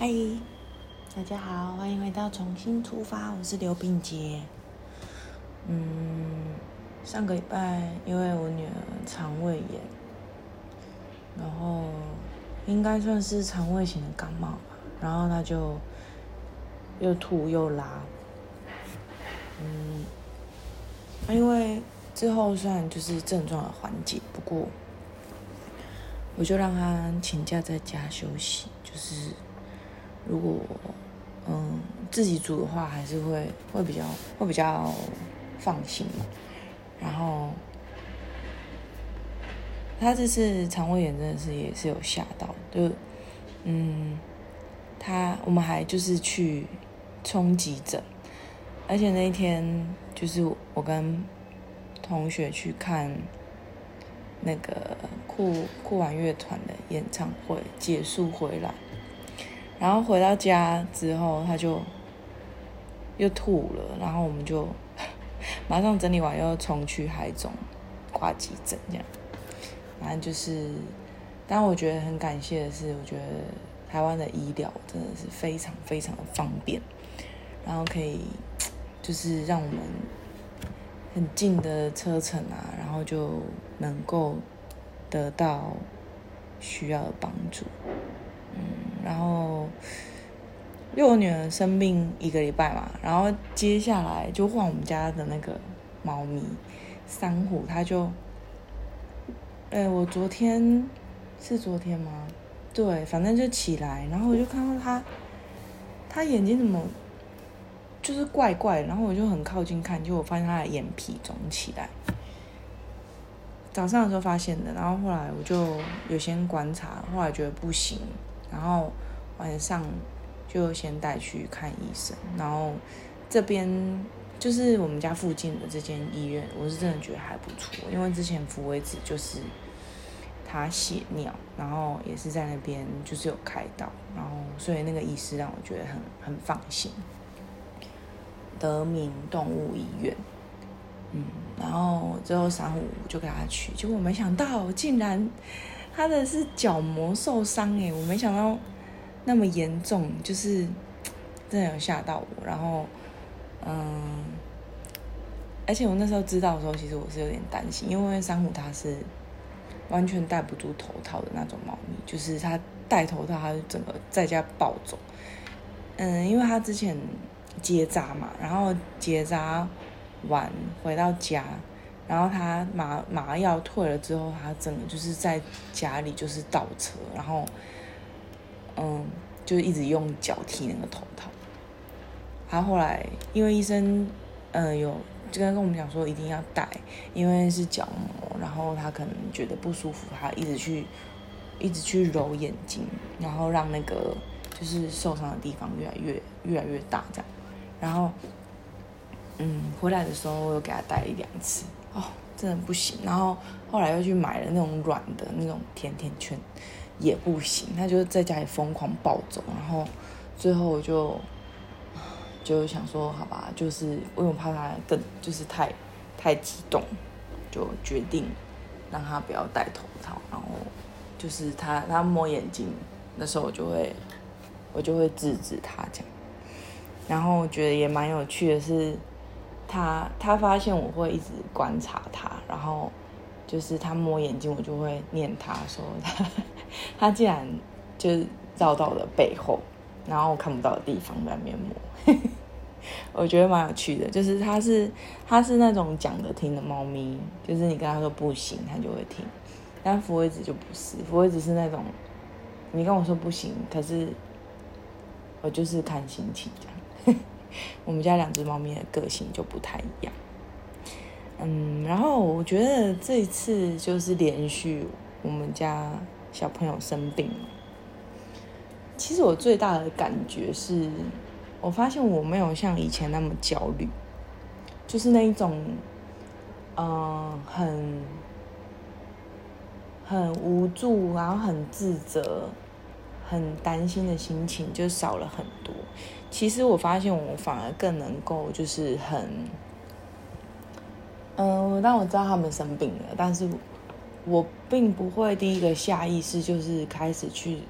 嗨，大家好，欢迎回到重新出发，我是刘炳杰。嗯，上个礼拜因为我女儿肠胃炎，然后应该算是肠胃型的感冒吧，然后她就又吐又拉。嗯，因为之后虽然就是症状的缓解，不过我就让她请假在家休息，就是。如果嗯自己煮的话，还是会会比较会比较放心嘛。然后他这次肠胃炎真的是也是有吓到，就嗯他我们还就是去冲急诊，而且那一天就是我跟同学去看那个酷酷玩乐团的演唱会结束回来。然后回到家之后，他就又吐了，然后我们就 马上整理完，又冲去海总挂急诊，这样。反正就是，但我觉得很感谢的是，我觉得台湾的医疗真的是非常非常的方便，然后可以就是让我们很近的车程啊，然后就能够得到需要的帮助。嗯，然后因为我女儿生病一个礼拜嘛，然后接下来就换我们家的那个猫咪珊瑚，它就，哎，我昨天是昨天吗？对，反正就起来，然后我就看到它，它眼睛怎么就是怪怪，然后我就很靠近看，就我发现它的眼皮肿起来。早上的时候发现的，然后后来我就有先观察，后来觉得不行。然后晚上就先带去看医生，然后这边就是我们家附近的这间医院，我是真的觉得还不错，因为之前福威子就是他血尿，然后也是在那边就是有开刀，然后所以那个医师让我觉得很很放心。德明动物医院，嗯，然后最后三五就给他去，结果没想到竟然。他的是角膜受伤哎，我没想到那么严重，就是真的有吓到我。然后，嗯，而且我那时候知道的时候，其实我是有点担心，因为珊瑚它是完全戴不住头套的那种猫咪，就是它戴头套，它就整个在家暴走。嗯，因为它之前结扎嘛，然后结扎完回到家。然后他麻麻药退了之后，他整个就是在家里就是倒车，然后，嗯，就一直用脚踢那个头套。他后来因为医生，嗯，有就跟跟我们讲说一定要戴，因为是角膜，然后他可能觉得不舒服，他一直去一直去揉眼睛，然后让那个就是受伤的地方越来越越来越大这样。然后，嗯，回来的时候我又给他戴一两次。哦，真的不行。然后后来又去买了那种软的那种甜甜圈，也不行。他就在家里疯狂暴走。然后最后我就就想说，好吧，就是因为我怕他更就是太太激动，就决定让他不要戴头套。然后就是他他摸眼睛的时候，我就会我就会制止他这样。然后我觉得也蛮有趣的是。他他发现我会一直观察他，然后就是他摸眼睛，我就会念他说他他竟然就是绕到我的背后，然后我看不到的地方在面摸，我觉得蛮有趣的。就是他是他是那种讲的听的猫咪，就是你跟他说不行，他就会听。但福威子就不是，福威子是那种你跟我说不行，可是我就是看心情这样。我们家两只猫咪的个性就不太一样，嗯，然后我觉得这一次就是连续我们家小朋友生病了。其实我最大的感觉是，我发现我没有像以前那么焦虑，就是那一种，嗯，很很无助，然后很自责。很担心的心情就少了很多。其实我发现我反而更能够就是很，嗯，当我知道他们生病了，但是我并不会第一个下意识就是开始去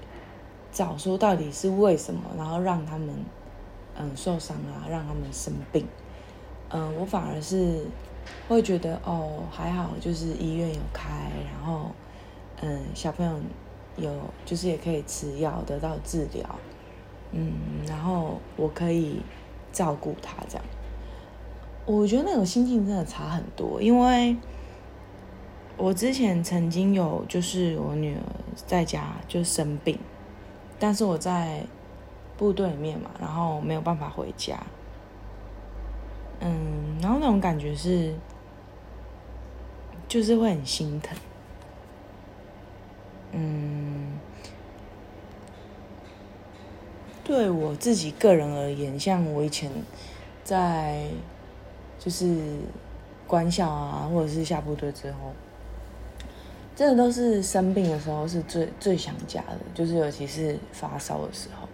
找说到底是为什么，然后让他们嗯受伤啊，让他们生病。嗯，我反而是会觉得哦，还好，就是医院有开，然后嗯，小朋友有就是也可以吃药得到治疗，嗯，然后我可以照顾他这样。我觉得那种心境真的差很多，因为我之前曾经有就是我女儿在家就生病，但是我在部队里面嘛，然后没有办法回家。嗯，然后那种感觉是，就是会很心疼。对我自己个人而言，像我以前在就是官校啊，或者是下部队之后，真的都是生病的时候是最最想家的，就是尤其是发烧的时候，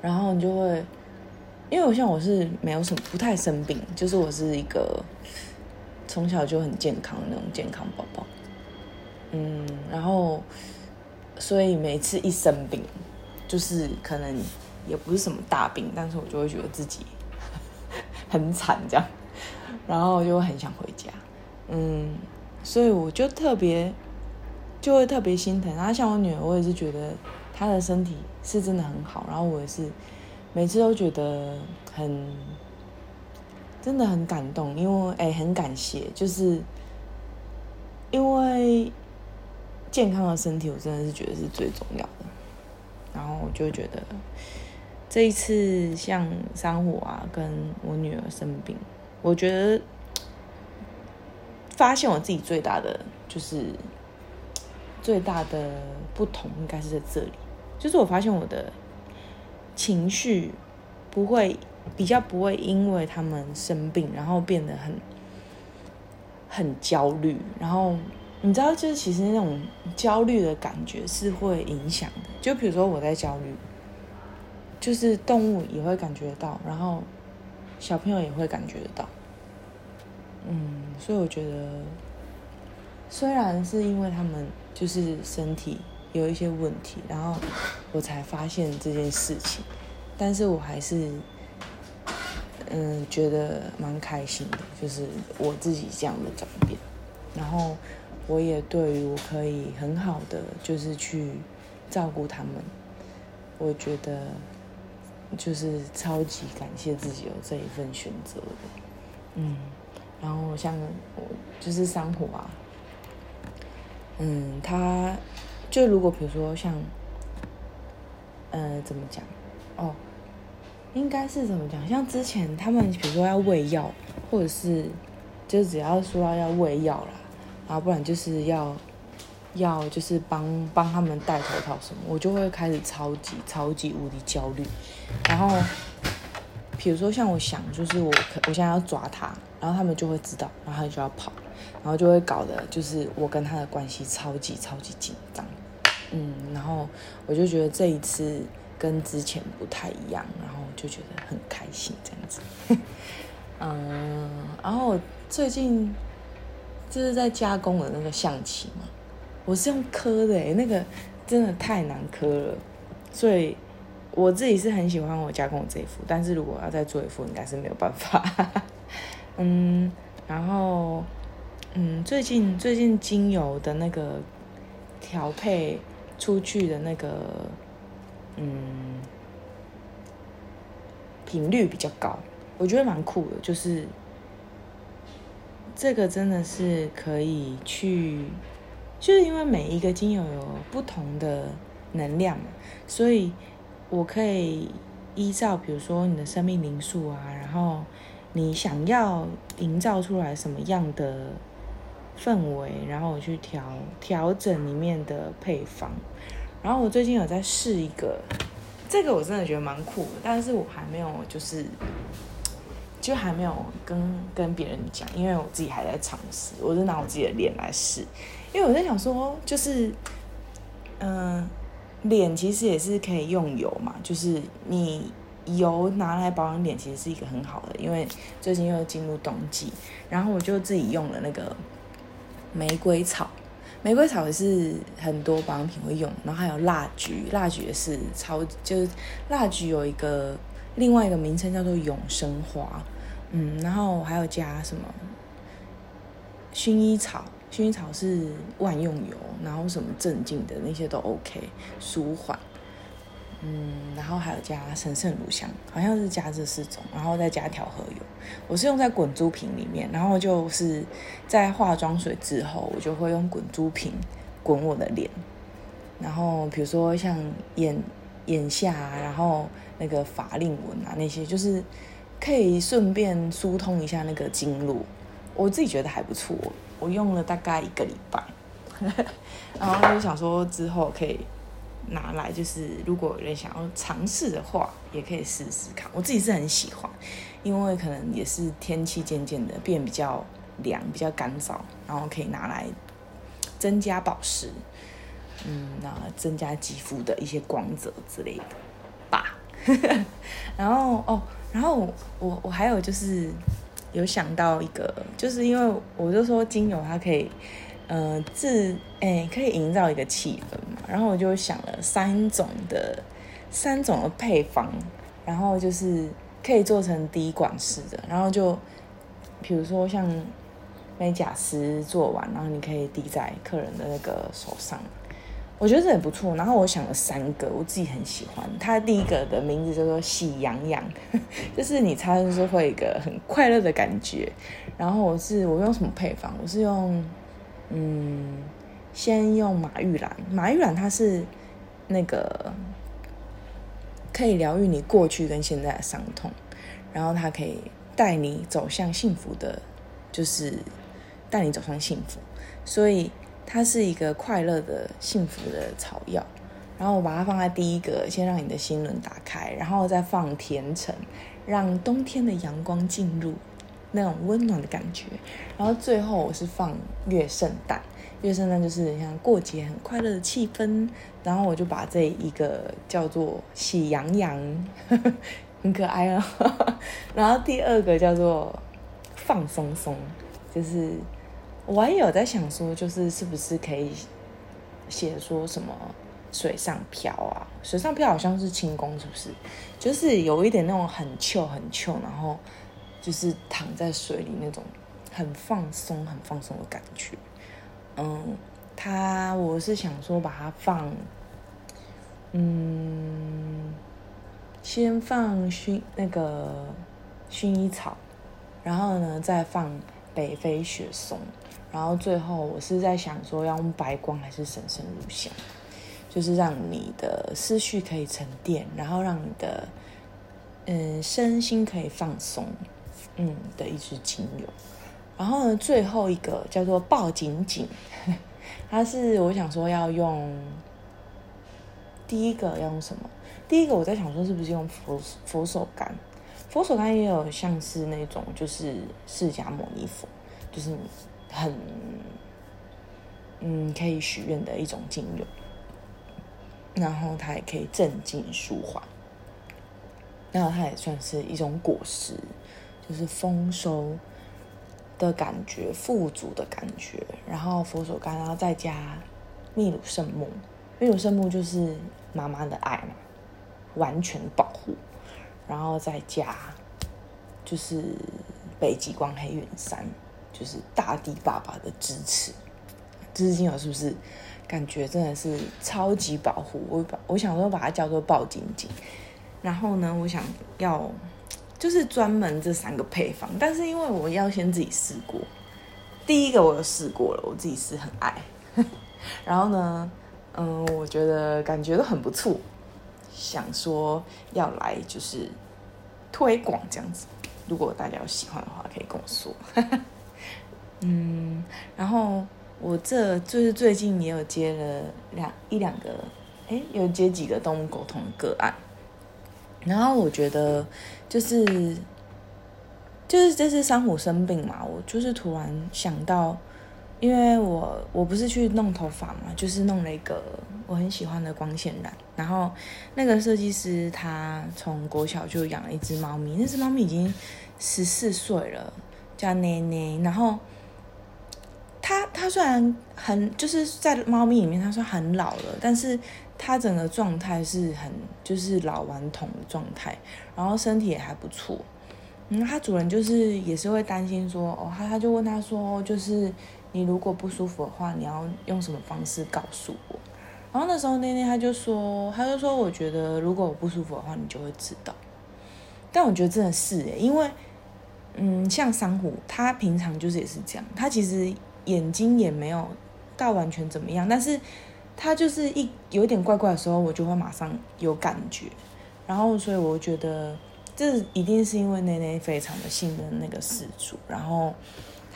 然后你就会。因为我像我是没有什么不太生病，就是我是一个从小就很健康的那种健康宝宝，嗯，然后所以每次一生病，就是可能也不是什么大病，但是我就会觉得自己很惨这样，然后就很想回家，嗯，所以我就特别就会特别心疼。然后像我女儿，我也是觉得她的身体是真的很好，然后我也是。每次都觉得很，真的很感动，因为哎，很感谢，就是因为健康的身体，我真的是觉得是最重要的。然后我就觉得这一次像珊瑚啊，跟我女儿生病，我觉得发现我自己最大的就是最大的不同，应该是在这里，就是我发现我的。情绪不会比较不会因为他们生病，然后变得很很焦虑。然后你知道，就是其实那种焦虑的感觉是会影响的。就比如说我在焦虑，就是动物也会感觉到，然后小朋友也会感觉得到。嗯，所以我觉得，虽然是因为他们就是身体。有一些问题，然后我才发现这件事情，但是我还是嗯觉得蛮开心的，就是我自己这样的转变，然后我也对于我可以很好的就是去照顾他们，我觉得就是超级感谢自己有这一份选择的，嗯，然后像我就是桑普啊，嗯，他。就如果比如说像，呃，怎么讲？哦，应该是怎么讲？像之前他们比如说要喂药，或者是就只要说要喂药啦，然后不然就是要要就是帮帮他们戴头套什么，我就会开始超级超级无敌焦虑。然后比如说像我想，就是我我现在要抓他，然后他们就会知道，然后他就要跑，然后就会搞得就是我跟他的关系超级超级紧张。嗯，然后我就觉得这一次跟之前不太一样，然后就觉得很开心这样子。嗯，然后最近就是在加工的那个象棋嘛，我是用刻的诶，那个真的太难刻了，所以我自己是很喜欢我加工这一副，但是如果要再做一副，应该是没有办法。嗯，然后嗯，最近最近精油的那个调配。出去的那个，嗯，频率比较高，我觉得蛮酷的。就是这个真的是可以去，就是因为每一个精油有不同的能量，所以我可以依照比如说你的生命灵数啊，然后你想要营造出来什么样的。氛围，然后我去调调整里面的配方，然后我最近有在试一个，这个我真的觉得蛮酷的，但是我还没有就是，就还没有跟跟别人讲，因为我自己还在尝试，我就拿我自己的脸来试，因为我在想说，就是，嗯，脸其实也是可以用油嘛，就是你油拿来保养脸，其实是一个很好的，因为最近又进入冬季，然后我就自己用了那个。玫瑰草，玫瑰草也是很多保养品会用，然后还有蜡菊，蜡菊也是超，就是蜡菊有一个另外一个名称叫做永生花，嗯，然后还有加什么薰衣草，薰衣草是万用油，然后什么镇静的那些都 OK，舒缓。嗯，然后还有加神圣乳香，好像是加这四种，然后再加调和油。我是用在滚珠瓶里面，然后就是在化妆水之后，我就会用滚珠瓶滚我的脸。然后比如说像眼眼下，然后那个法令纹啊那些，就是可以顺便疏通一下那个经络。我自己觉得还不错，我用了大概一个礼拜，然后就想说之后可以。拿来就是，如果有人想要尝试的话，也可以试试看。我自己是很喜欢，因为可能也是天气渐渐的变比较凉、比较干燥，然后可以拿来增加保湿，嗯，那增加肌肤的一些光泽之类的吧。然后哦，然后我我还有就是有想到一个，就是因为我就说精油它可以。呃，自哎，可以营造一个气氛嘛。然后我就想了三种的三种的配方，然后就是可以做成滴管式的。然后就比如说像美甲师做完，然后你可以滴在客人的那个手上，我觉得这也不错。然后我想了三个，我自己很喜欢。它第一个的名字叫做喜羊羊，就是你擦就是会一个很快乐的感觉。然后我是我用什么配方？我是用。嗯，先用马玉兰。马玉兰它是那个可以疗愈你过去跟现在的伤痛，然后它可以带你走向幸福的，就是带你走向幸福。所以它是一个快乐的、幸福的草药。然后我把它放在第一个，先让你的心轮打开，然后再放甜橙，让冬天的阳光进入。那种温暖的感觉，然后最后我是放月圣诞，月圣诞就是像过节很快乐的气氛，然后我就把这一个叫做喜羊羊，很可爱啊，然后第二个叫做放松松，就是我也有在想说，就是是不是可以写说什么水上漂啊，水上漂好像是轻功是不是？就是有一点那种很糗很糗，然后。就是躺在水里那种很放松、很放松的感觉。嗯，它我是想说把它放，嗯，先放薰那个薰衣草，然后呢再放北非雪松，然后最后我是在想说要用白光还是神圣乳香，就是让你的思绪可以沉淀，然后让你的嗯身心可以放松。嗯的一支精油，然后呢，最后一个叫做抱紧紧，它是我想说要用第一个要用什么？第一个我在想说是不是用佛佛手柑？佛手柑也有像是那种就是释迦牟尼佛，就是很嗯可以许愿的一种精油，然后它也可以镇静舒缓，然后它也算是一种果实。就是丰收的感觉，富足的感觉。然后佛手柑，然后再加秘鲁圣木。秘鲁圣木就是妈妈的爱嘛，完全保护。然后再加就是北极光黑云山，就是大地爸爸的支持。这支精油是不是感觉真的是超级保护？我把我想说把它叫做抱紧紧。然后呢，我想要。就是专门这三个配方，但是因为我要先自己试过，第一个我有试过了，我自己是很爱，然后呢，嗯，我觉得感觉都很不错，想说要来就是推广这样子，如果大家有喜欢的话，可以跟我说，嗯，然后我这就是最近也有接了两一两个，哎，有接几个动物沟通个案。然后我觉得，就是，就是这次珊瑚生病嘛，我就是突然想到，因为我我不是去弄头发嘛，就是弄了一个我很喜欢的光线染。然后那个设计师他从国小就养了一只猫咪，那只猫咪已经十四岁了，叫奈奈。然后他他虽然很就是在猫咪里面，他说很老了，但是他整个状态是很就是老顽童的状态，然后身体也还不错。嗯，他主人就是也是会担心说，哦，他他就问他说，就是你如果不舒服的话，你要用什么方式告诉我？然后那时候那天他就说，他就说，我觉得如果我不舒服的话，你就会知道。但我觉得真的是诶，因为嗯，像珊瑚，它平常就是也是这样，它其实眼睛也没有到完全怎么样，但是它就是一有点怪怪的时候，我就会马上有感觉。然后所以我觉得。这一定是因为内内非常的信任那个事主，然后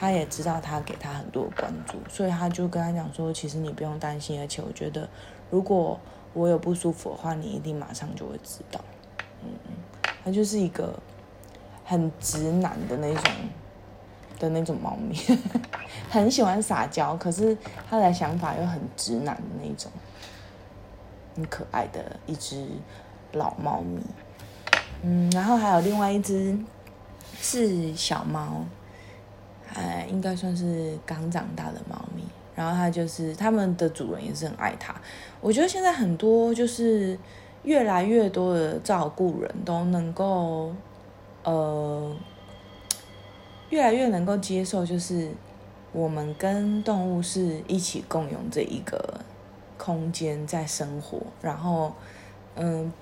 他也知道他给他很多关注，所以他就跟他讲说，其实你不用担心，而且我觉得如果我有不舒服的话，你一定马上就会知道。嗯，他就是一个很直男的那种的那种猫咪，很喜欢撒娇，可是他的想法又很直男的那种，很可爱的一只老猫咪。嗯，然后还有另外一只是小猫，哎，应该算是刚长大的猫咪。然后它就是他们的主人也是很爱它。我觉得现在很多就是越来越多的照顾人都能够，呃，越来越能够接受，就是我们跟动物是一起共用这一个空间在生活。然后，嗯。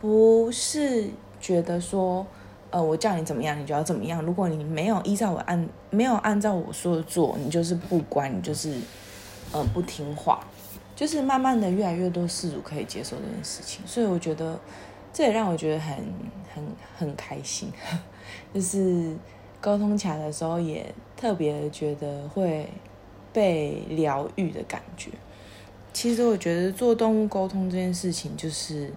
不是觉得说，呃，我叫你怎么样，你就要怎么样。如果你没有依照我按，没有按照我说的做，你就是不乖，你就是，呃，不听话。就是慢慢的，越来越多事主可以接受这件事情，所以我觉得这也让我觉得很很很开心。就是沟通起来的时候，也特别觉得会被疗愈的感觉。其实我觉得做动物沟通这件事情，就是。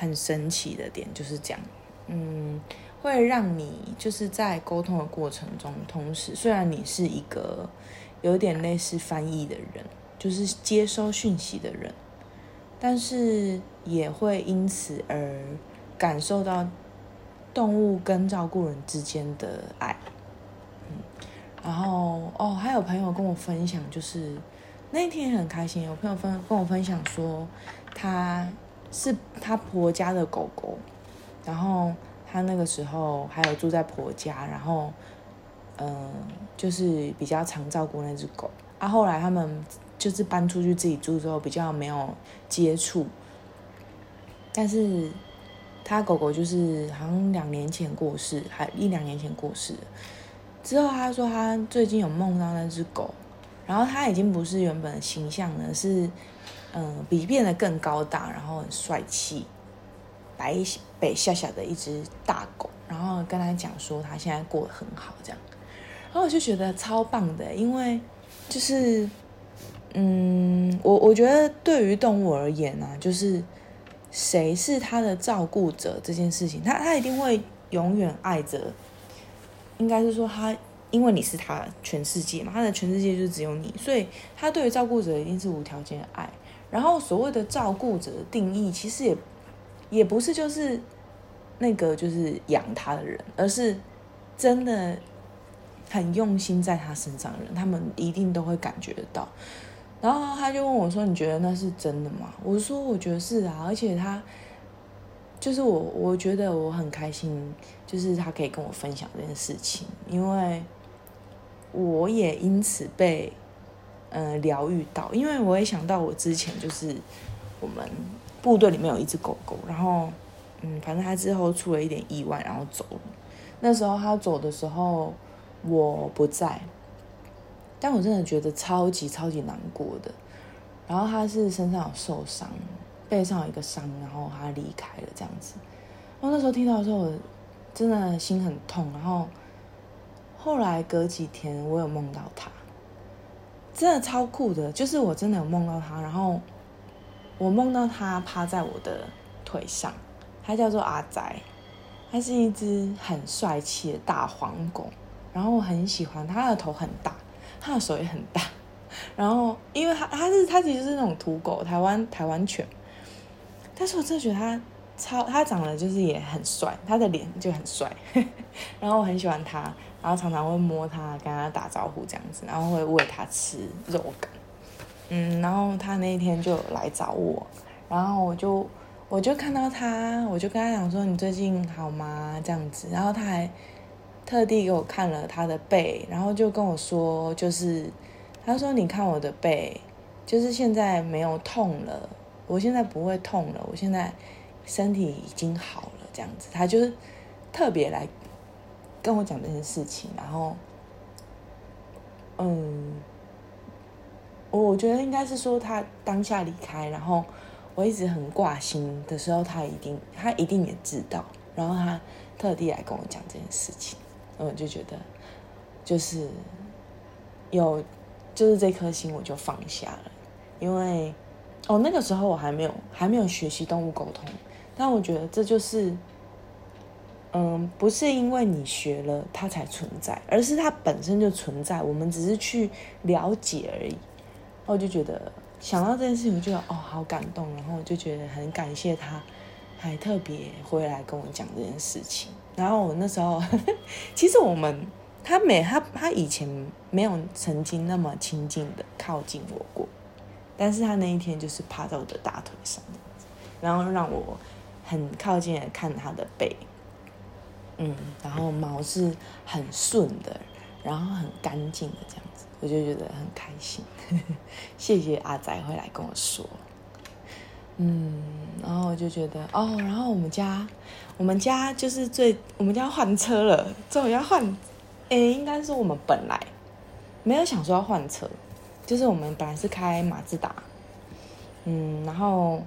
很神奇的点就是这样，嗯，会让你就是在沟通的过程中，同时虽然你是一个有点类似翻译的人，就是接收讯息的人，但是也会因此而感受到动物跟照顾人之间的爱，嗯，然后哦，还有朋友跟我分享，就是那天很开心，有朋友分跟我分享说他。是她婆家的狗狗，然后她那个时候还有住在婆家，然后，嗯，就是比较常照顾那只狗。啊，后来他们就是搬出去自己住之后，比较没有接触。但是，他狗狗就是好像两年前过世，还一两年前过世。之后他说他最近有梦到那只狗，然后他已经不是原本的形象了，是。嗯，比变得更高大，然后很帅气，白北小小的一只大狗，然后跟他讲说他现在过得很好，这样，然后我就觉得超棒的，因为就是，嗯，我我觉得对于动物而言呢，就是谁是他的照顾者这件事情，他他一定会永远爱着，应该是说他，因为你是他全世界嘛，他的全世界就只有你，所以他对于照顾者一定是无条件的爱。然后所谓的照顾者的定义，其实也也不是就是那个就是养他的人，而是真的很用心在他身上的人，他们一定都会感觉得到。然后他就问我说：“你觉得那是真的吗？”我说：“我觉得是啊，而且他就是我，我觉得我很开心，就是他可以跟我分享这件事情，因为我也因此被。”嗯，疗愈到，因为我也想到我之前就是我们部队里面有一只狗狗，然后嗯，反正它之后出了一点意外，然后走了。那时候它走的时候我不在，但我真的觉得超级超级难过的。然后它是身上有受伤，背上有一个伤，然后它离开了这样子。然后那时候听到的时候，我真的心很痛。然后后来隔几天，我有梦到它。真的超酷的，就是我真的有梦到他，然后我梦到他趴在我的腿上，他叫做阿仔，他是一只很帅气的大黄狗，然后我很喜欢他的头很大，他的手也很大，然后因为他他是他其实是那种土狗，台湾台湾犬，但是我真的觉得他超他长得就是也很帅，他的脸就很帅，然后我很喜欢他，然后常常会摸它，跟它打招呼这样子，然后会喂它吃肉干。嗯，然后他那一天就来找我，然后我就我就看到他，我就跟他讲说你最近好吗？这样子，然后他还特地给我看了他的背，然后就跟我说，就是他说你看我的背，就是现在没有痛了，我现在不会痛了，我现在身体已经好了，这样子，他就是特别来跟我讲这件事情，然后，嗯。我我觉得应该是说他当下离开，然后我一直很挂心的时候，他一定他一定也知道，然后他特地来跟我讲这件事情，我就觉得就是有就是这颗心我就放下了，因为哦那个时候我还没有还没有学习动物沟通，但我觉得这就是嗯不是因为你学了它才存在，而是它本身就存在，我们只是去了解而已。我就觉得想到这件事情，我就哦好感动，然后我就觉得很感谢他，还特别回来跟我讲这件事情。然后我那时候，其实我们他没他他以前没有曾经那么亲近的靠近我过，但是他那一天就是趴在我的大腿上，然后让我很靠近的看他的背，嗯，然后毛是很顺的，然后很干净的这样子。我就觉得很开心，谢谢阿仔会来跟我说，嗯，然后我就觉得哦，然后我们家，我们家就是最，我们家换车了，终于要换，诶，应该是我们本来没有想说要换车，就是我们本来是开马自达，嗯，然后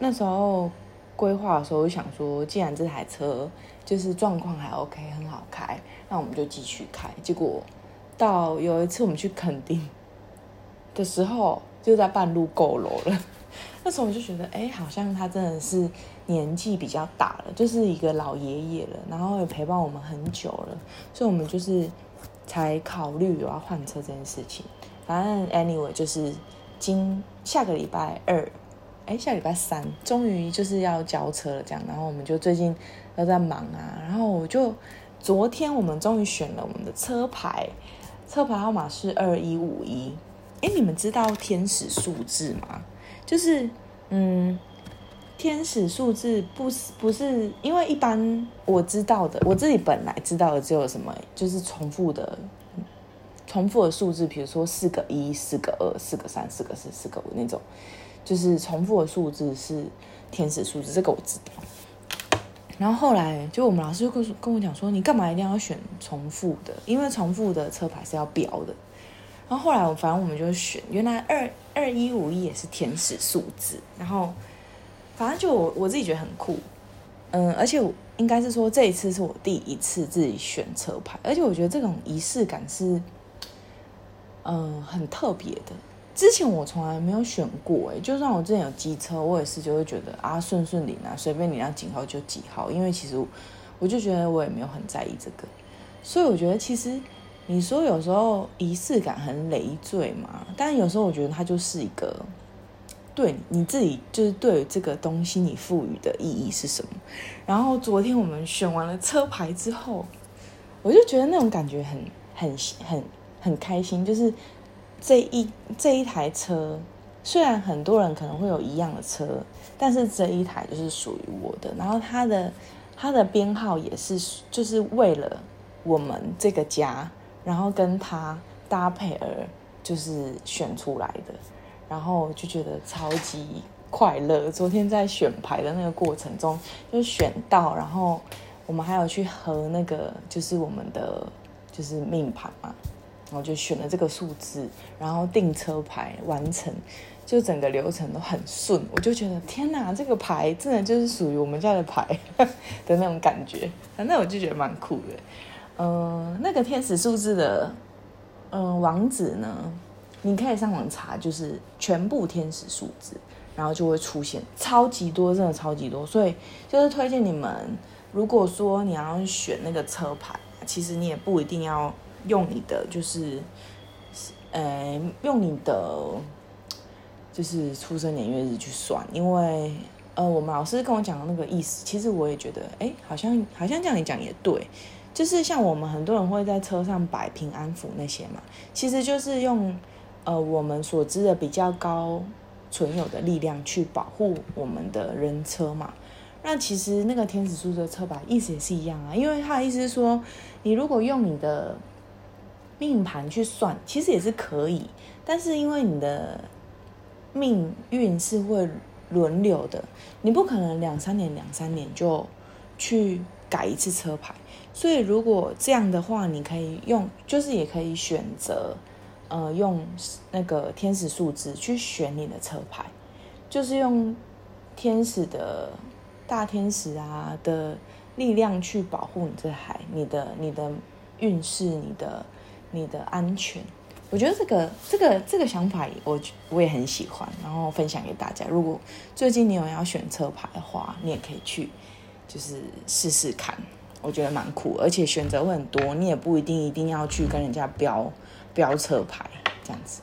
那时候规划的时候就想说，既然这台车就是状况还 OK，很好开，那我们就继续开，结果。到有一次我们去垦丁的时候，就在半路够楼了。那时候我就觉得，哎，好像他真的是年纪比较大了，就是一个老爷爷了，然后也陪伴我们很久了，所以我们就是才考虑有要换车这件事情。反正 anyway 就是今下个礼拜二，哎，下礼拜三终于就是要交车了，这样。然后我们就最近都在忙啊，然后我就昨天我们终于选了我们的车牌。车牌号码是二一五一，哎，你们知道天使数字吗？就是，嗯，天使数字不是不是，因为一般我知道的，我自己本来知道的只有什么，就是重复的，重复的数字，比如说四个一、四个二、四个三、四个四、四个五那种，就是重复的数字是天使数字，这个我知道。然后后来，就我们老师就跟跟我讲说，你干嘛一定要选重复的？因为重复的车牌是要标的。然后后来，我反正我们就选，原来二二一五一也是天使数字。然后，反正就我我自己觉得很酷，嗯，而且应该是说这一次是我第一次自己选车牌，而且我觉得这种仪式感是，嗯，很特别的。之前我从来没有选过，哎，就算我之前有机车，我也是就会觉得啊顺顺利啊，随便你要几号就几号，因为其实我就觉得我也没有很在意这个，所以我觉得其实你说有时候仪式感很累赘嘛，但有时候我觉得它就是一个对你自己就是对这个东西你赋予的意义是什么。然后昨天我们选完了车牌之后，我就觉得那种感觉很很很很开心，就是。这一这一台车，虽然很多人可能会有一样的车，但是这一台就是属于我的。然后它的它的编号也是，就是为了我们这个家，然后跟它搭配而就是选出来的。然后就觉得超级快乐。昨天在选牌的那个过程中，就选到，然后我们还有去合那个，就是我们的就是命盘嘛。然后就选了这个数字，然后订车牌完成，就整个流程都很顺。我就觉得天哪，这个牌真的就是属于我们家的牌 的那种感觉。反正我就觉得蛮酷的。嗯，那个天使数字的嗯网址呢，你可以上网查，就是全部天使数字，然后就会出现超级多，真的超级多。所以就是推荐你们，如果说你要选那个车牌，其实你也不一定要。用你的就是，呃，用你的就是出生年月日去算，因为呃，我们老师跟我讲的那个意思，其实我也觉得，哎，好像好像这样讲也对，就是像我们很多人会在车上摆平安符那些嘛，其实就是用呃我们所知的比较高存有的力量去保护我们的人车嘛。那其实那个天使数的车牌意思也是一样啊，因为他的意思是说，你如果用你的命盘去算，其实也是可以，但是因为你的命运是会轮流的，你不可能两三年两三年就去改一次车牌，所以如果这样的话，你可以用，就是也可以选择，呃，用那个天使数字去选你的车牌，就是用天使的。大天使啊的力量去保护你这海，你的你的运势，你的你的安全。我觉得这个这个这个想法，我我也很喜欢，然后分享给大家。如果最近你有要选车牌的话，你也可以去就是试试看，我觉得蛮酷，而且选择会很多，你也不一定一定要去跟人家标标车牌这样子。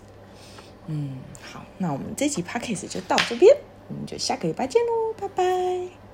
嗯，好，那我们这集 p a c k a g e 就到这边，我们就下个礼拜见喽，拜拜。